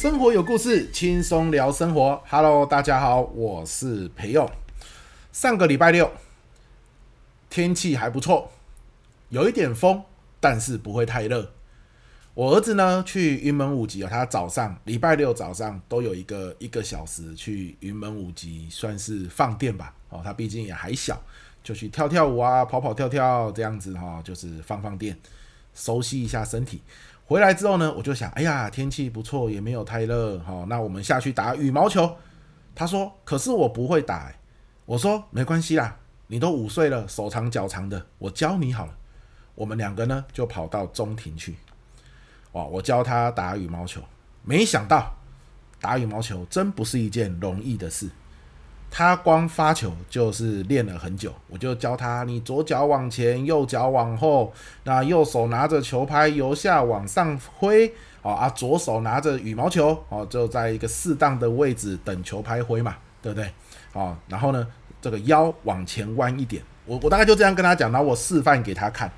生活有故事，轻松聊生活。Hello，大家好，我是培佑。上个礼拜六，天气还不错，有一点风，但是不会太热。我儿子呢去云门舞集啊，他早上礼拜六早上都有一个一个小时去云门舞集，算是放电吧。哦，他毕竟也还小，就去跳跳舞啊，跑跑跳跳这样子哈，就是放放电，熟悉一下身体。回来之后呢，我就想，哎呀，天气不错，也没有太热，好，那我们下去打羽毛球。他说，可是我不会打。我说，没关系啦，你都五岁了，手长脚长的，我教你好了。我们两个呢，就跑到中庭去，哇，我教他打羽毛球。没想到，打羽毛球真不是一件容易的事。他光发球就是练了很久，我就教他：你左脚往前，右脚往后，那右手拿着球拍由下往上挥，哦啊，左手拿着羽毛球，哦，就在一个适当的位置等球拍挥嘛，对不对？哦，然后呢，这个腰往前弯一点，我我大概就这样跟他讲，然后我示范给他看。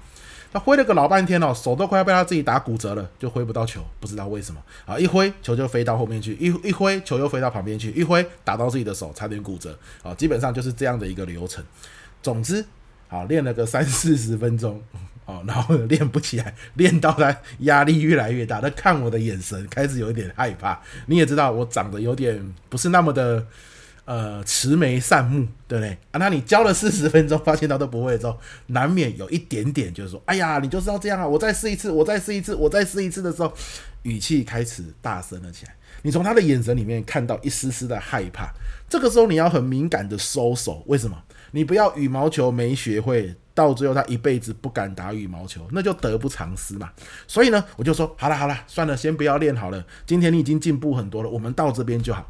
他挥了个老半天哦，手都快要被他自己打骨折了，就挥不到球，不知道为什么啊！一挥球就飞到后面去，一一挥球又飞到旁边去，一挥打到自己的手，差点骨折啊！基本上就是这样的一个流程。总之，啊，练了个三四十分钟，哦，然后练不起来，练到他压力越来越大，他看我的眼神开始有一点害怕。你也知道，我长得有点不是那么的。呃，慈眉善目，对不对啊？那你教了四十分钟，发现他都不会之后，难免有一点点，就是说，哎呀，你就是要这样啊！我再试一次，我再试一次，我再试一次的时候，语气开始大声了起来。你从他的眼神里面看到一丝丝的害怕。这个时候你要很敏感的收手，为什么？你不要羽毛球没学会，到最后他一辈子不敢打羽毛球，那就得不偿失嘛。所以呢，我就说，好了好了，算了，先不要练好了。今天你已经进步很多了，我们到这边就好。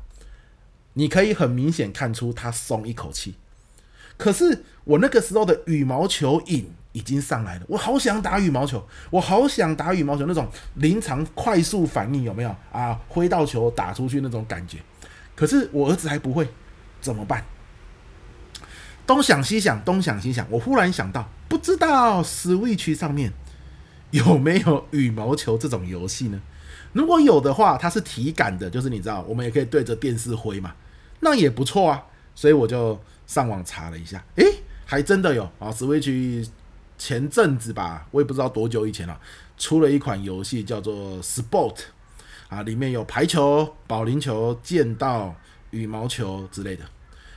你可以很明显看出他松一口气，可是我那个时候的羽毛球瘾已经上来了，我好想打羽毛球，我好想打羽毛球那种临场快速反应有没有啊？挥到球打出去那种感觉，可是我儿子还不会，怎么办？东想西想，东想西想，我忽然想到，不知道 Switch 上面有没有羽毛球这种游戏呢？如果有的话，它是体感的，就是你知道，我们也可以对着电视挥嘛，那也不错啊。所以我就上网查了一下，诶，还真的有啊！Switch 前阵子吧，我也不知道多久以前了，出了一款游戏叫做 Sport 啊，里面有排球、保龄球、剑道、羽毛球之类的，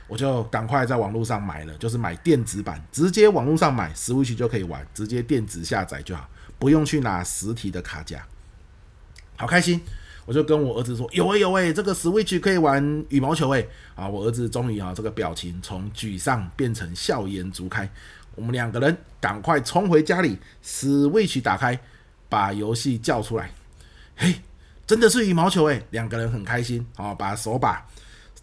我就赶快在网络上买了，就是买电子版，直接网络上买 Switch 就可以玩，直接电子下载就好，不用去拿实体的卡夹。好开心，我就跟我儿子说：“有哎有哎，这个 Switch 可以玩羽毛球哎！”啊，我儿子终于啊，这个表情从沮丧变成笑颜逐开。我们两个人赶快冲回家里，Switch 打开，把游戏叫出来。嘿，真的是羽毛球哎！两个人很开心啊，把手把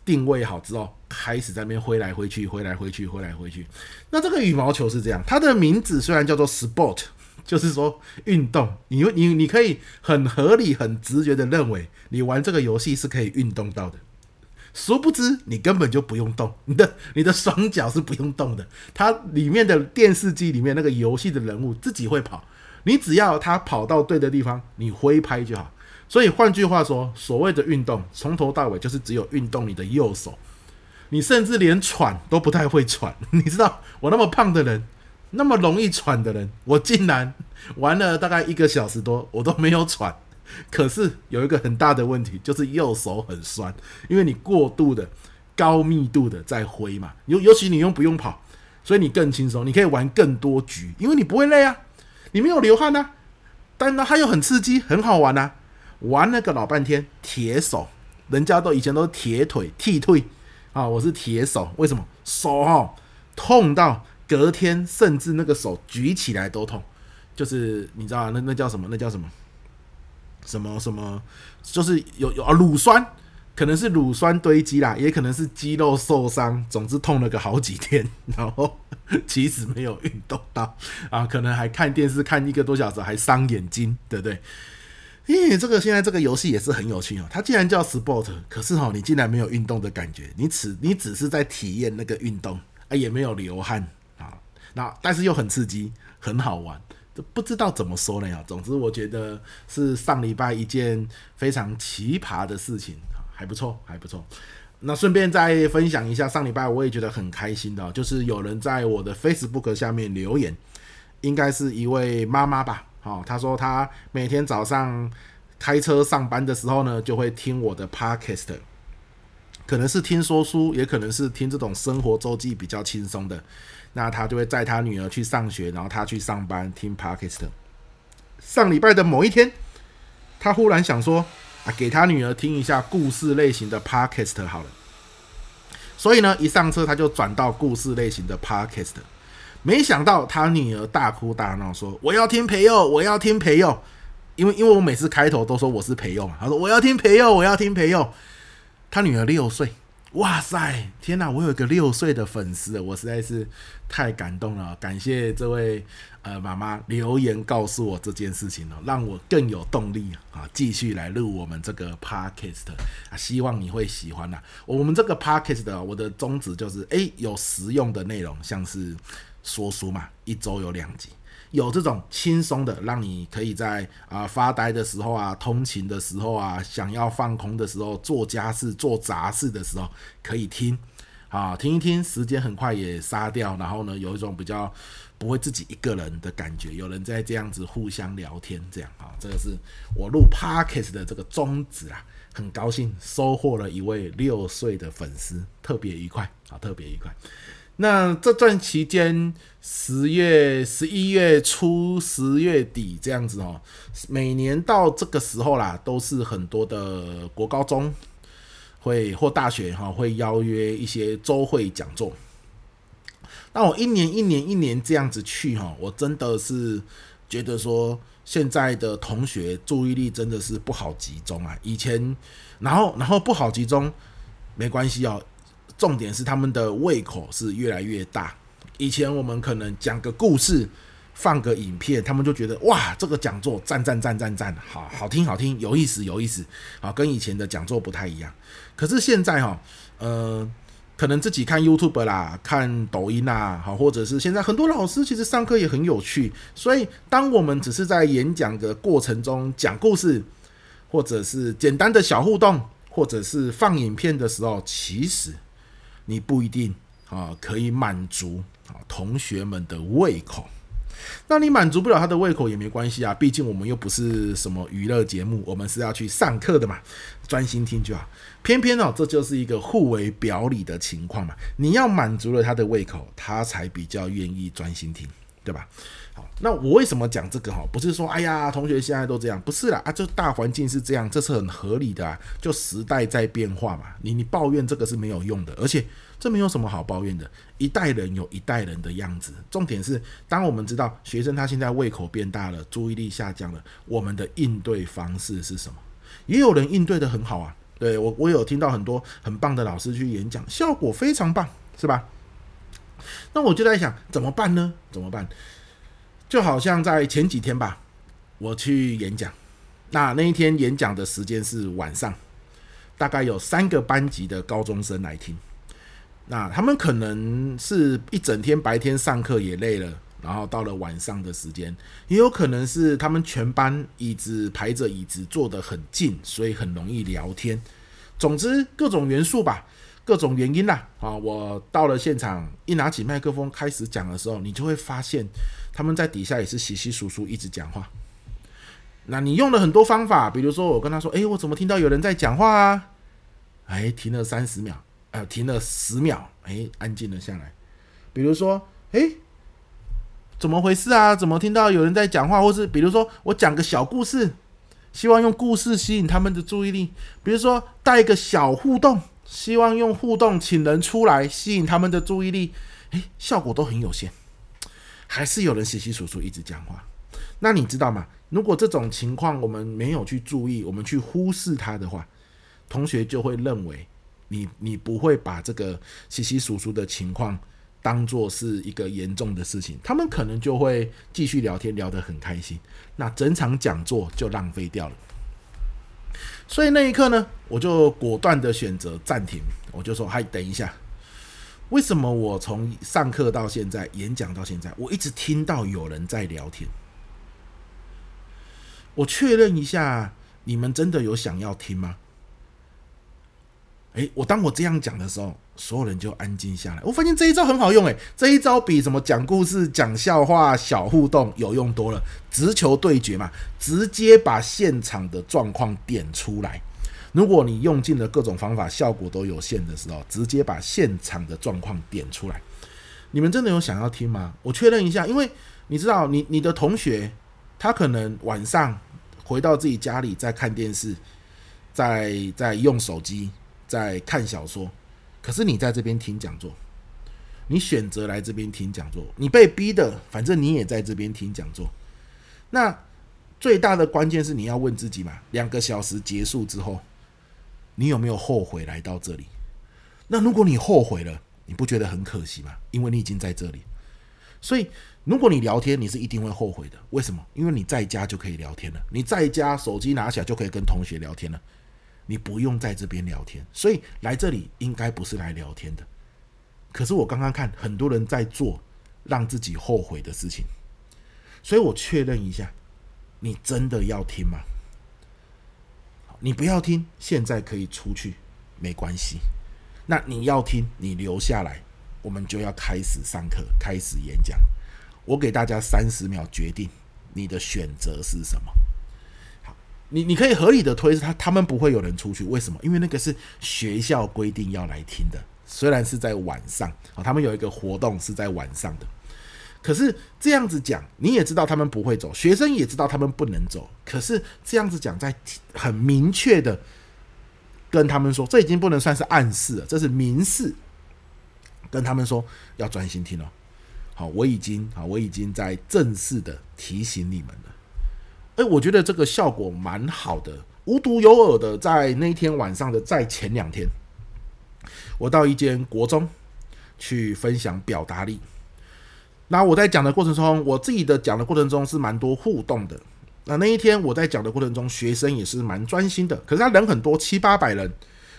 定位好之后，开始在那边挥来挥去，挥来挥去，挥来挥去。那这个羽毛球是这样，它的名字虽然叫做 Sport。就是说，运动，你你你可以很合理、很直觉的认为，你玩这个游戏是可以运动到的。殊不知，你根本就不用动，你的你的双脚是不用动的。它里面的电视机里面那个游戏的人物自己会跑，你只要他跑到对的地方，你挥拍就好。所以换句话说，所谓的运动，从头到尾就是只有运动你的右手。你甚至连喘都不太会喘，你知道，我那么胖的人。那么容易喘的人，我竟然玩了大概一个小时多，我都没有喘。可是有一个很大的问题，就是右手很酸，因为你过度的高密度的在挥嘛，尤尤其你又不用跑，所以你更轻松，你可以玩更多局，因为你不会累啊，你没有流汗啊，但呢，它又很刺激，很好玩啊。玩了个老半天，铁手，人家都以前都是铁腿剃腿啊，我是铁手，为什么？手哦，痛到。隔天甚至那个手举起来都痛，就是你知道那那叫什么？那叫什么？什么什么？就是有有啊乳酸，可能是乳酸堆积啦，也可能是肌肉受伤，总之痛了个好几天。然后 其实没有运动到啊，可能还看电视看一个多小时，还伤眼睛，对不对？咦这个现在这个游戏也是很有趣哦，它既然叫 sport，可是哦，你竟然没有运动的感觉，你只你只是在体验那个运动啊，也没有流汗。那但是又很刺激，很好玩，这不知道怎么说呢呀。总之，我觉得是上礼拜一件非常奇葩的事情，还不错，还不错。那顺便再分享一下，上礼拜我也觉得很开心的，就是有人在我的 Facebook 下面留言，应该是一位妈妈吧。好，她说她每天早上开车上班的时候呢，就会听我的 Podcast，可能是听说书，也可能是听这种生活周记比较轻松的。那他就会载他女儿去上学，然后他去上班听 Podcast。上礼拜的某一天，他忽然想说啊，给他女儿听一下故事类型的 Podcast 好了。所以呢，一上车他就转到故事类型的 Podcast。没想到他女儿大哭大闹说：“我要听培佑，我要听培佑。”因为因为我每次开头都说我是培佑嘛，他说：“我要听培佑，我要听培佑。”他女儿六岁。哇塞！天哪，我有一个六岁的粉丝，我实在是太感动了。感谢这位呃妈妈留言告诉我这件事情了，让我更有动力啊，继续来录我们这个 podcast 啊。希望你会喜欢呐。我们这个 podcast 我的宗旨就是，哎，有实用的内容，像是说书嘛，一周有两集。有这种轻松的，让你可以在啊、发呆的时候啊、通勤的时候啊、想要放空的时候、做家事、做杂事的时候可以听啊，听一听，时间很快也杀掉，然后呢，有一种比较不会自己一个人的感觉，有人在这样子互相聊天，这样啊，这个是我录 Podcast 的这个宗旨啊，很高兴收获了一位六岁的粉丝，特别愉快啊，特别愉快。那这段期间，十月、十一月初、十月底这样子哦，每年到这个时候啦，都是很多的国高中会或大学哈会邀约一些周会讲座。那我一年一年一年这样子去哈，我真的是觉得说，现在的同学注意力真的是不好集中啊。以前，然后然后不好集中，没关系哦。重点是他们的胃口是越来越大。以前我们可能讲个故事，放个影片，他们就觉得哇，这个讲座赞赞赞赞赞，好好听好听，有意思有意思，啊，跟以前的讲座不太一样。可是现在哈，呃，可能自己看 YouTube 啦，看抖音啦，好，或者是现在很多老师其实上课也很有趣。所以，当我们只是在演讲的过程中讲故事，或者是简单的小互动，或者是放影片的时候，其实。你不一定啊，可以满足啊同学们的胃口。那你满足不了他的胃口也没关系啊，毕竟我们又不是什么娱乐节目，我们是要去上课的嘛，专心听就好。偏偏哦，这就是一个互为表里的情况嘛。你要满足了他的胃口，他才比较愿意专心听，对吧？好，那我为什么讲这个哈？不是说哎呀，同学现在都这样，不是啦啊，这大环境是这样，这是很合理的啊。就时代在变化嘛，你你抱怨这个是没有用的，而且这没有什么好抱怨的。一代人有一代人的样子，重点是当我们知道学生他现在胃口变大了，注意力下降了，我们的应对方式是什么？也有人应对得很好啊，对，我我有听到很多很棒的老师去演讲，效果非常棒，是吧？那我就在想怎么办呢？怎么办？就好像在前几天吧，我去演讲，那那一天演讲的时间是晚上，大概有三个班级的高中生来听，那他们可能是一整天白天上课也累了，然后到了晚上的时间，也有可能是他们全班椅子排着椅子坐得很近，所以很容易聊天。总之各种元素吧。各种原因啦，啊，我到了现场，一拿起麦克风开始讲的时候，你就会发现他们在底下也是窸窸窣窣一直讲话。那你用了很多方法，比如说我跟他说：“哎，我怎么听到有人在讲话啊？”哎，停了三十秒，呃，停了十秒，哎，安静了下来。比如说，哎，怎么回事啊？怎么听到有人在讲话？或是比如说我讲个小故事，希望用故事吸引他们的注意力，比如说带一个小互动。希望用互动请人出来吸引他们的注意力，哎，效果都很有限，还是有人稀稀疏疏一直讲话。那你知道吗？如果这种情况我们没有去注意，我们去忽视它的话，同学就会认为你你不会把这个稀稀疏疏的情况当做是一个严重的事情，他们可能就会继续聊天，聊得很开心，那整场讲座就浪费掉了。所以那一刻呢，我就果断的选择暂停。我就说：“嗨，等一下，为什么我从上课到现在，演讲到现在，我一直听到有人在聊天？我确认一下，你们真的有想要听吗？诶，我当我这样讲的时候，所有人就安静下来。我发现这一招很好用，诶，这一招比什么讲故事、讲笑话、小互动有用多了。直球对决嘛，直接把现场的状况点出来。如果你用尽了各种方法，效果都有限的时候，直接把现场的状况点出来。你们真的有想要听吗？我确认一下，因为你知道，你你的同学他可能晚上回到自己家里在看电视，在在用手机。在看小说，可是你在这边听讲座，你选择来这边听讲座，你被逼的，反正你也在这边听讲座。那最大的关键是你要问自己嘛，两个小时结束之后，你有没有后悔来到这里？那如果你后悔了，你不觉得很可惜吗？因为你已经在这里。所以如果你聊天，你是一定会后悔的。为什么？因为你在家就可以聊天了，你在家手机拿起来就可以跟同学聊天了。你不用在这边聊天，所以来这里应该不是来聊天的。可是我刚刚看很多人在做让自己后悔的事情，所以我确认一下，你真的要听吗？你不要听，现在可以出去，没关系。那你要听，你留下来，我们就要开始上课，开始演讲。我给大家三十秒决定你的选择是什么。好你你可以合理的推，他他们不会有人出去，为什么？因为那个是学校规定要来听的，虽然是在晚上啊，他们有一个活动是在晚上的，可是这样子讲，你也知道他们不会走，学生也知道他们不能走，可是这样子讲，在很明确的跟他们说，这已经不能算是暗示了，这是明示，跟他们说要专心听哦。好，我已经好，我已经在正式的提醒你们了。哎，我觉得这个效果蛮好的，无独有偶的，在那天晚上的在前两天，我到一间国中去分享表达力。那我在讲的过程中，我自己的讲的过程中是蛮多互动的。那那一天我在讲的过程中，学生也是蛮专心的。可是他人很多，七八百人，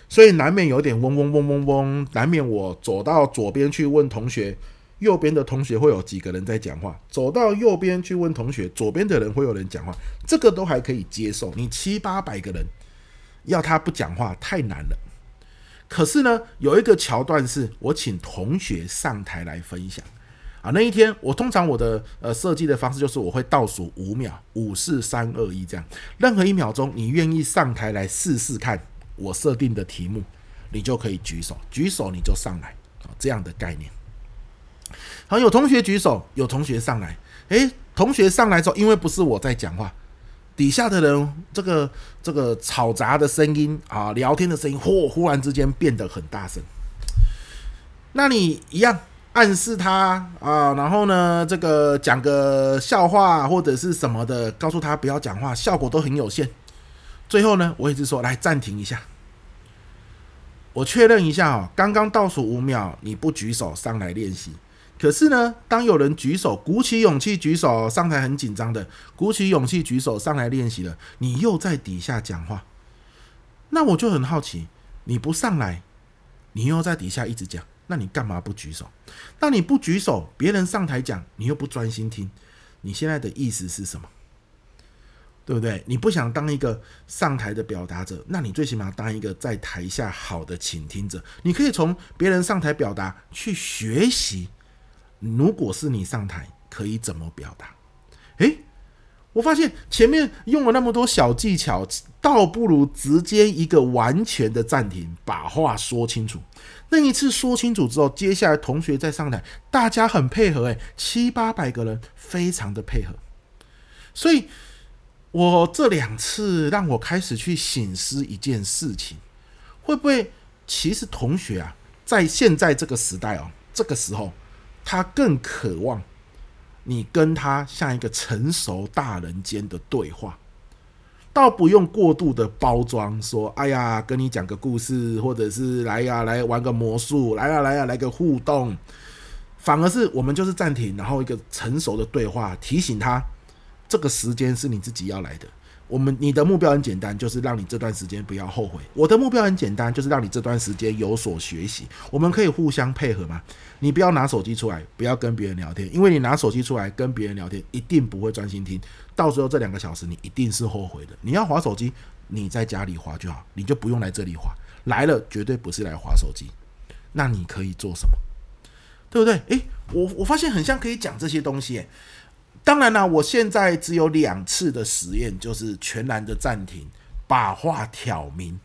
所以难免有点嗡嗡嗡嗡嗡，难免我走到左边去问同学。右边的同学会有几个人在讲话，走到右边去问同学，左边的人会有人讲话，这个都还可以接受。你七八百个人要他不讲话太难了。可是呢，有一个桥段是我请同学上台来分享啊。那一天我通常我的呃设计的方式就是我会倒数五秒，五四三二一这样，任何一秒钟你愿意上台来试试看我设定的题目，你就可以举手，举手你就上来啊，这样的概念。好，有同学举手，有同学上来。诶，同学上来之后，因为不是我在讲话，底下的人这个这个吵杂的声音啊，聊天的声音，忽忽然之间变得很大声。那你一样暗示他啊，然后呢，这个讲个笑话或者是什么的，告诉他不要讲话，效果都很有限。最后呢，我一直说来暂停一下，我确认一下啊，刚刚倒数五秒，你不举手上来练习。可是呢，当有人举手，鼓起勇气举手上台，很紧张的，鼓起勇气举手上来练习了，你又在底下讲话，那我就很好奇，你不上来，你又在底下一直讲，那你干嘛不举手？那你不举手，别人上台讲，你又不专心听，你现在的意思是什么？对不对？你不想当一个上台的表达者，那你最起码当一个在台下好的倾听者，你可以从别人上台表达去学习。如果是你上台，可以怎么表达？诶，我发现前面用了那么多小技巧，倒不如直接一个完全的暂停，把话说清楚。那一次说清楚之后，接下来同学再上台，大家很配合，诶，七八百个人非常的配合。所以，我这两次让我开始去醒思一件事情，会不会其实同学啊，在现在这个时代哦，这个时候。他更渴望你跟他像一个成熟大人间的对话，倒不用过度的包装，说“哎呀，跟你讲个故事，或者是来呀，来玩个魔术，来呀，来呀，来个互动”，反而是我们就是暂停，然后一个成熟的对话，提醒他这个时间是你自己要来的。我们你的目标很简单，就是让你这段时间不要后悔。我的目标很简单，就是让你这段时间有所学习。我们可以互相配合吗？你不要拿手机出来，不要跟别人聊天，因为你拿手机出来跟别人聊天，一定不会专心听。到时候这两个小时你一定是后悔的。你要划手机，你在家里划就好，你就不用来这里划。来了绝对不是来划手机。那你可以做什么？对不对？诶，我我发现很像可以讲这些东西。当然啦，我现在只有两次的实验，就是全然的暂停，把话挑明。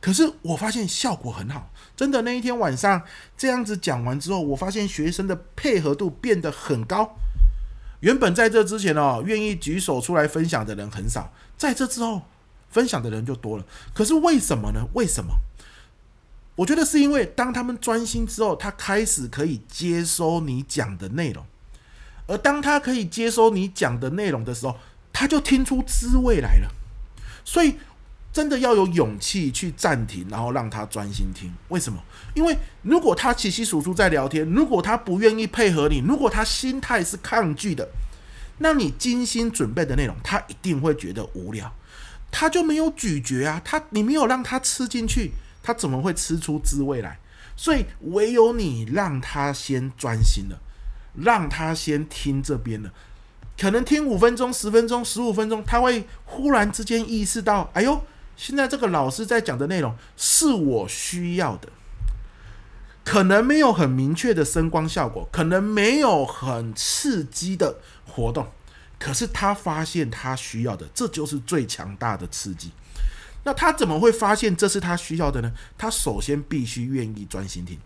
可是我发现效果很好，真的。那一天晚上这样子讲完之后，我发现学生的配合度变得很高。原本在这之前哦，愿意举手出来分享的人很少，在这之后分享的人就多了。可是为什么呢？为什么？我觉得是因为当他们专心之后，他开始可以接收你讲的内容。而当他可以接收你讲的内容的时候，他就听出滋味来了。所以，真的要有勇气去暂停，然后让他专心听。为什么？因为如果他窸窸窣窣在聊天，如果他不愿意配合你，如果他心态是抗拒的，那你精心准备的内容，他一定会觉得无聊，他就没有咀嚼啊。他你没有让他吃进去，他怎么会吃出滋味来？所以，唯有你让他先专心了。让他先听这边的，可能听五分钟、十分钟、十五分钟，他会忽然之间意识到：哎呦，现在这个老师在讲的内容是我需要的。可能没有很明确的声光效果，可能没有很刺激的活动，可是他发现他需要的，这就是最强大的刺激。那他怎么会发现这是他需要的呢？他首先必须愿意专心听。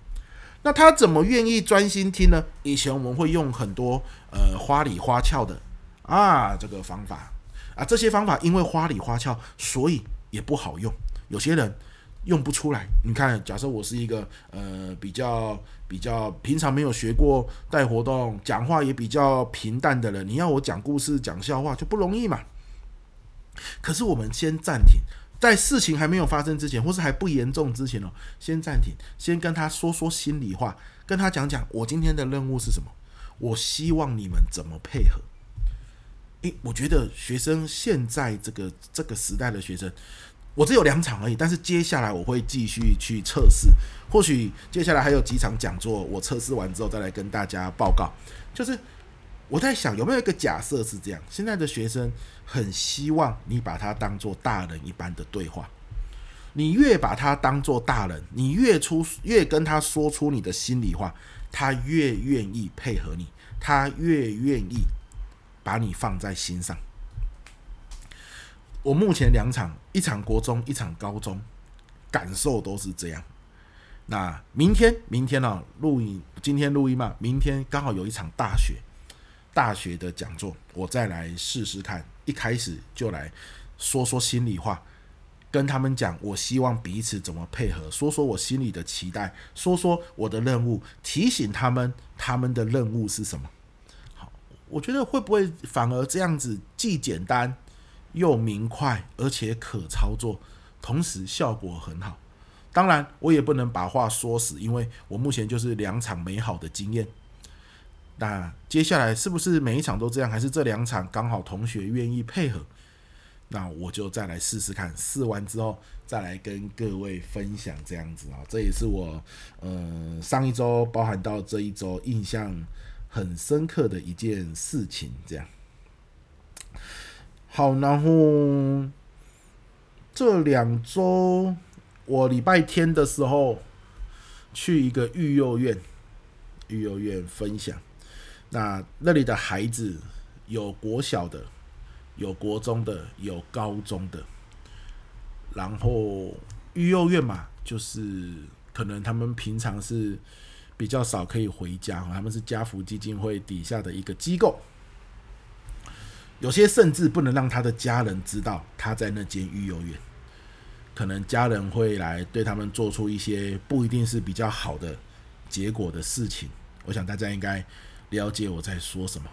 那他怎么愿意专心听呢？以前我们会用很多呃花里花俏的啊这个方法啊，这些方法因为花里花俏，所以也不好用。有些人用不出来。你看，假设我是一个呃比较比较平常没有学过带活动，讲话也比较平淡的人，你要我讲故事讲笑话就不容易嘛。可是我们先暂停。在事情还没有发生之前，或是还不严重之前哦，先暂停，先跟他说说心里话，跟他讲讲我今天的任务是什么，我希望你们怎么配合。诶，我觉得学生现在这个这个时代的学生，我只有两场而已，但是接下来我会继续去测试，或许接下来还有几场讲座，我测试完之后再来跟大家报告，就是。我在想有没有一个假设是这样：现在的学生很希望你把他当做大人一般的对话，你越把他当做大人，你越出越跟他说出你的心里话，他越愿意配合你，他越愿意把你放在心上。我目前两场，一场国中，一场高中，感受都是这样。那明天，明天呢？录音，今天录音嘛？明天刚好有一场大雪。大学的讲座，我再来试试看。一开始就来说说心里话，跟他们讲，我希望彼此怎么配合，说说我心里的期待，说说我的任务，提醒他们他们的任务是什么。好，我觉得会不会反而这样子既简单又明快，而且可操作，同时效果很好。当然，我也不能把话说死，因为我目前就是两场美好的经验。那接下来是不是每一场都这样？还是这两场刚好同学愿意配合？那我就再来试试看，试完之后再来跟各位分享这样子啊。这也是我呃上一周包含到这一周印象很深刻的一件事情。这样好，然后这两周我礼拜天的时候去一个育幼院，育幼院分享。那那里的孩子有国小的，有国中的，有高中的，然后育幼院嘛，就是可能他们平常是比较少可以回家，他们是家福基金会底下的一个机构，有些甚至不能让他的家人知道他在那间育幼院，可能家人会来对他们做出一些不一定是比较好的结果的事情，我想大家应该。了解我在说什么，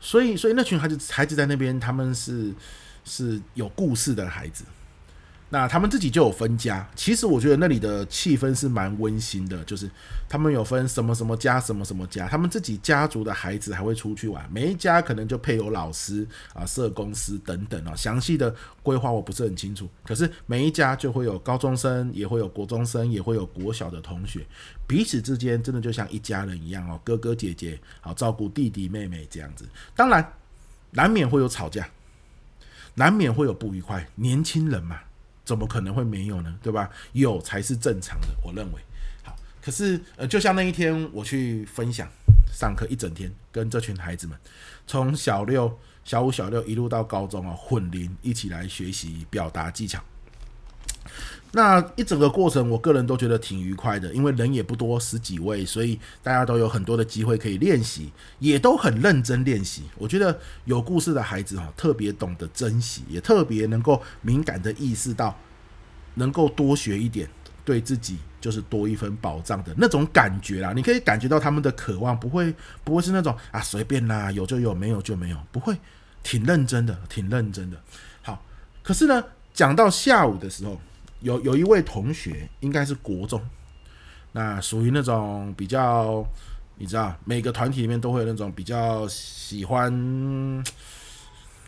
所以，所以那群孩子孩子在那边，他们是是有故事的孩子。那他们自己就有分家，其实我觉得那里的气氛是蛮温馨的，就是他们有分什么什么家，什么什么家，他们自己家族的孩子还会出去玩，每一家可能就配有老师啊、社工师等等啊，详细的规划我不是很清楚，可是每一家就会有高中生，也会有国中生，也会有国小的同学，彼此之间真的就像一家人一样哦，哥哥姐姐好照顾弟弟妹妹这样子，当然难免会有吵架，难免会有不愉快，年轻人嘛。怎么可能会没有呢？对吧？有才是正常的，我认为。好，可是呃，就像那一天我去分享上课一整天，跟这群孩子们，从小六、小五、小六一路到高中啊，混龄一起来学习表达技巧。那一整个过程，我个人都觉得挺愉快的，因为人也不多，十几位，所以大家都有很多的机会可以练习，也都很认真练习。我觉得有故事的孩子哈，特别懂得珍惜，也特别能够敏感的意识到，能够多学一点，对自己就是多一分保障的那种感觉啦。你可以感觉到他们的渴望，不会不会是那种啊随便啦，有就有，没有就没有，不会，挺认真的，挺认真的。好，可是呢，讲到下午的时候。有有一位同学，应该是国中，那属于那种比较，你知道，每个团体里面都会有那种比较喜欢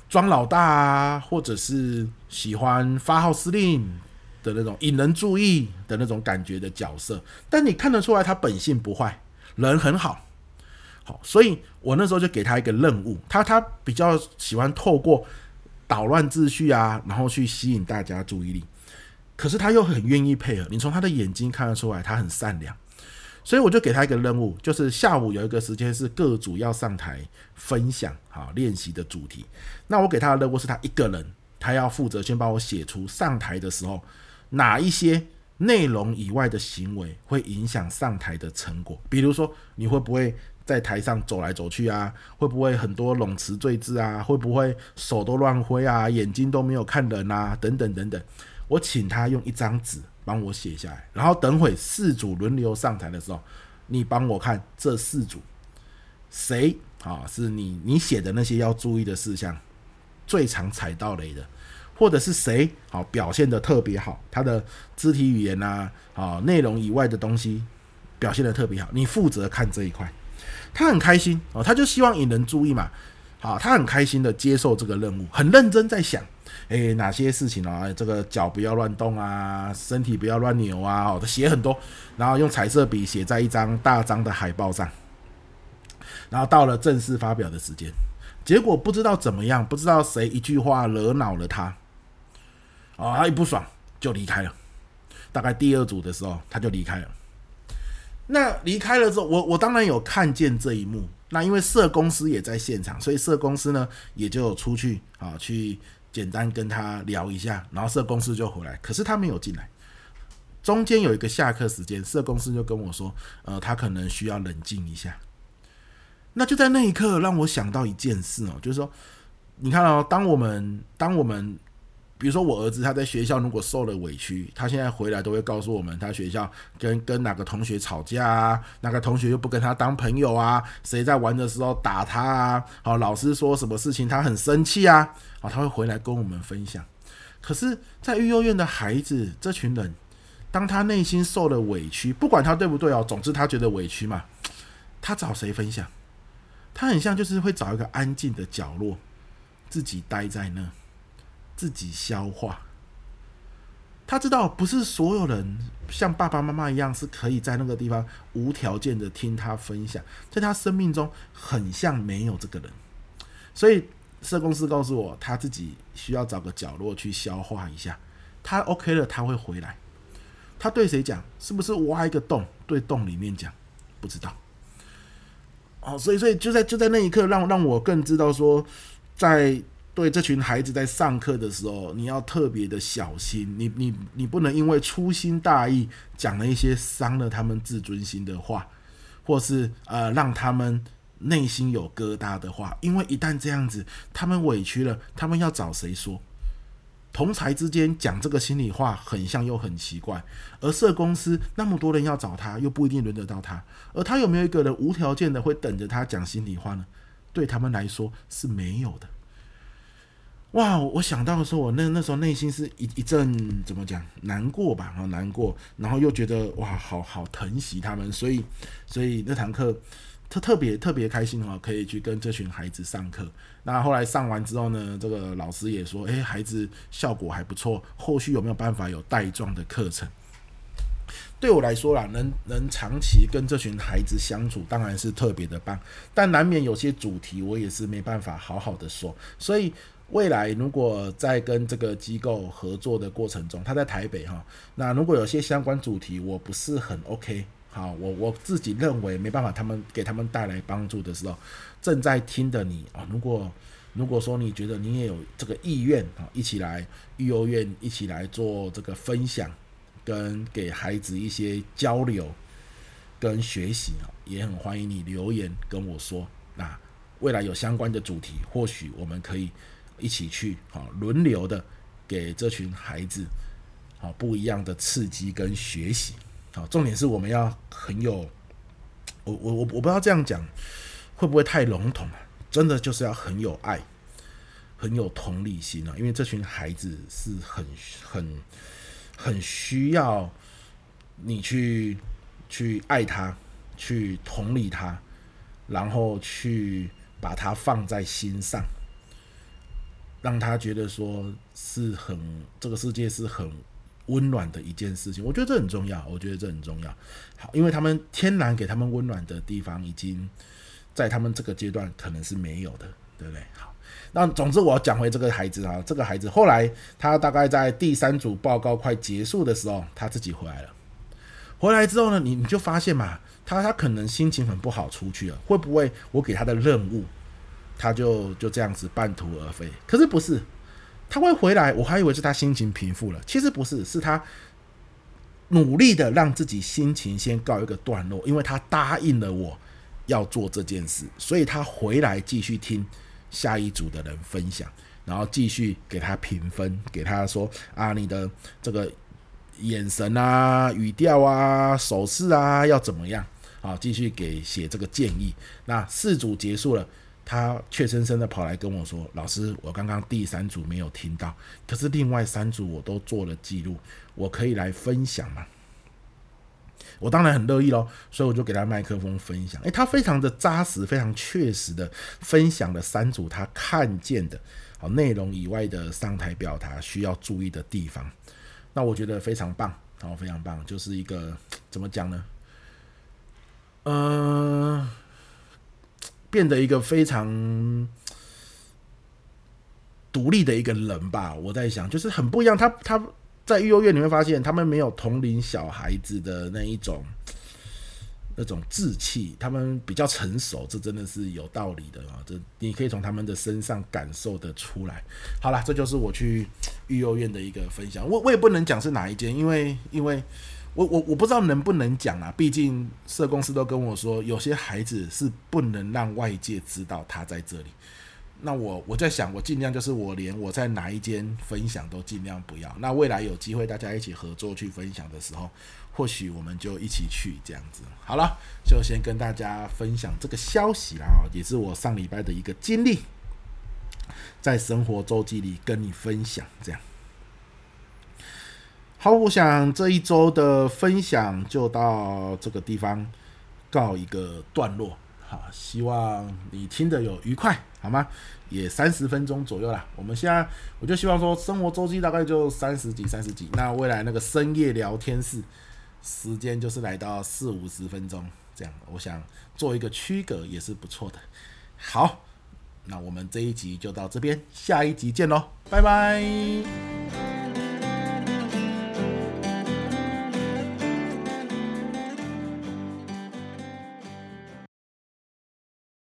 装老大啊，或者是喜欢发号施令的那种引人注意的那种感觉的角色。但你看得出来，他本性不坏，人很好，好，所以我那时候就给他一个任务，他他比较喜欢透过捣乱秩序啊，然后去吸引大家注意力。可是他又很愿意配合，你从他的眼睛看得出来，他很善良，所以我就给他一个任务，就是下午有一个时间是各组要上台分享啊练习的主题。那我给他的任务是他一个人，他要负责先帮我写出上台的时候哪一些内容以外的行为会影响上台的成果。比如说，你会不会在台上走来走去啊？会不会很多冗词赘字啊？会不会手都乱挥啊？眼睛都没有看人啊？等等等等。我请他用一张纸帮我写下来，然后等会四组轮流上台的时候，你帮我看这四组谁啊是你你写的那些要注意的事项最常踩到雷的，或者是谁好表现得特别好，他的肢体语言呐啊内容以外的东西表现得特别好，你负责看这一块。他很开心哦，他就希望引人注意嘛，好，他很开心的接受这个任务，很认真在想。诶，哪些事情啊？这个脚不要乱动啊，身体不要乱扭啊。哦，他写很多，然后用彩色笔写在一张大张的海报上。然后到了正式发表的时间，结果不知道怎么样，不知道谁一句话惹恼了他，哦，他一不爽就离开了。大概第二组的时候，他就离开了。那离开了之后，我我当然有看见这一幕。那因为社公司也在现场，所以社公司呢也就出去啊去。简单跟他聊一下，然后社公司就回来，可是他没有进来。中间有一个下课时间，社公司就跟我说：“呃，他可能需要冷静一下。”那就在那一刻，让我想到一件事哦，就是说，你看哦，当我们当我们。比如说我儿子他在学校如果受了委屈，他现在回来都会告诉我们，他学校跟跟哪个同学吵架啊，哪个同学又不跟他当朋友啊，谁在玩的时候打他啊，好，老师说什么事情他很生气啊，好，他会回来跟我们分享。可是，在育幼院的孩子这群人，当他内心受了委屈，不管他对不对哦，总之他觉得委屈嘛，他找谁分享？他很像就是会找一个安静的角落，自己待在那。自己消化。他知道不是所有人像爸爸妈妈一样是可以在那个地方无条件的听他分享，在他生命中很像没有这个人，所以社公司告诉我，他自己需要找个角落去消化一下。他 OK 了，他会回来。他对谁讲？是不是挖一个洞，对洞里面讲？不知道。哦，所以所以就在就在那一刻，让让我更知道说，在。对这群孩子在上课的时候，你要特别的小心，你你你不能因为粗心大意讲了一些伤了他们自尊心的话，或是呃让他们内心有疙瘩的话，因为一旦这样子，他们委屈了，他们要找谁说？同才之间讲这个心里话，很像又很奇怪。而社公司那么多人要找他，又不一定轮得到他，而他有没有一个人无条件的会等着他讲心里话呢？对他们来说是没有的。哇！我想到的时候，我那那时候内心是一一阵怎么讲难过吧，好难过，然后又觉得哇，好好疼惜他们，所以所以那堂课特特别特别开心哈，可以去跟这群孩子上课。那后来上完之后呢，这个老师也说，诶，孩子效果还不错，后续有没有办法有带状的课程？对我来说啦，能能长期跟这群孩子相处，当然是特别的棒，但难免有些主题我也是没办法好好的说，所以。未来如果在跟这个机构合作的过程中，他在台北哈，那如果有些相关主题我不是很 OK，好，我我自己认为没办法，他们给他们带来帮助的时候，正在听的你啊，如果如果说你觉得你也有这个意愿啊，一起来育幼院一起来做这个分享，跟给孩子一些交流跟学习啊，也很欢迎你留言跟我说。那未来有相关的主题，或许我们可以。一起去，好，轮流的给这群孩子，好，不一样的刺激跟学习，好，重点是我们要很有，我我我我不知道这样讲会不会太笼统啊，真的就是要很有爱，很有同理心啊，因为这群孩子是很很很需要你去去爱他，去同理他，然后去把他放在心上。让他觉得说是很这个世界是很温暖的一件事情，我觉得这很重要。我觉得这很重要。好，因为他们天然给他们温暖的地方，已经在他们这个阶段可能是没有的，对不对？好，那总之我要讲回这个孩子啊，这个孩子后来他大概在第三组报告快结束的时候，他自己回来了。回来之后呢，你你就发现嘛，他他可能心情很不好，出去了，会不会我给他的任务？他就就这样子半途而废，可是不是，他会回来，我还以为是他心情平复了，其实不是，是他努力的让自己心情先告一个段落，因为他答应了我要做这件事，所以他回来继续听下一组的人分享，然后继续给他评分，给他说啊，你的这个眼神啊、语调啊、手势啊要怎么样啊，继续给写这个建议。那四组结束了。他怯生生的跑来跟我说：“老师，我刚刚第三组没有听到，可是另外三组我都做了记录，我可以来分享吗？”我当然很乐意喽，所以我就给他麦克风分享。诶，他非常的扎实，非常确实的分享了三组他看见的好内容以外的上台表达需要注意的地方。那我觉得非常棒，好，非常棒，就是一个怎么讲呢？嗯、变得一个非常独立的一个人吧。我在想，就是很不一样。他他在育幼院，你会发现他们没有同龄小孩子的那一种那种志气，他们比较成熟，这真的是有道理的啊！这你可以从他们的身上感受得出来。好了，这就是我去育幼院的一个分享。我我也不能讲是哪一间，因为因为。我我我不知道能不能讲啊，毕竟社公司都跟我说，有些孩子是不能让外界知道他在这里。那我我在想，我尽量就是我连我在哪一间分享都尽量不要。那未来有机会大家一起合作去分享的时候，或许我们就一起去这样子。好了，就先跟大家分享这个消息啦，也是我上礼拜的一个经历，在生活周记里跟你分享这样。好，我想这一周的分享就到这个地方告一个段落。好，希望你听得有愉快，好吗？也三十分钟左右啦。我们现在我就希望说，生活周期大概就三十几、三十几。那未来那个深夜聊天室时间就是来到四五十分钟这样。我想做一个区隔也是不错的。好，那我们这一集就到这边，下一集见喽，拜拜。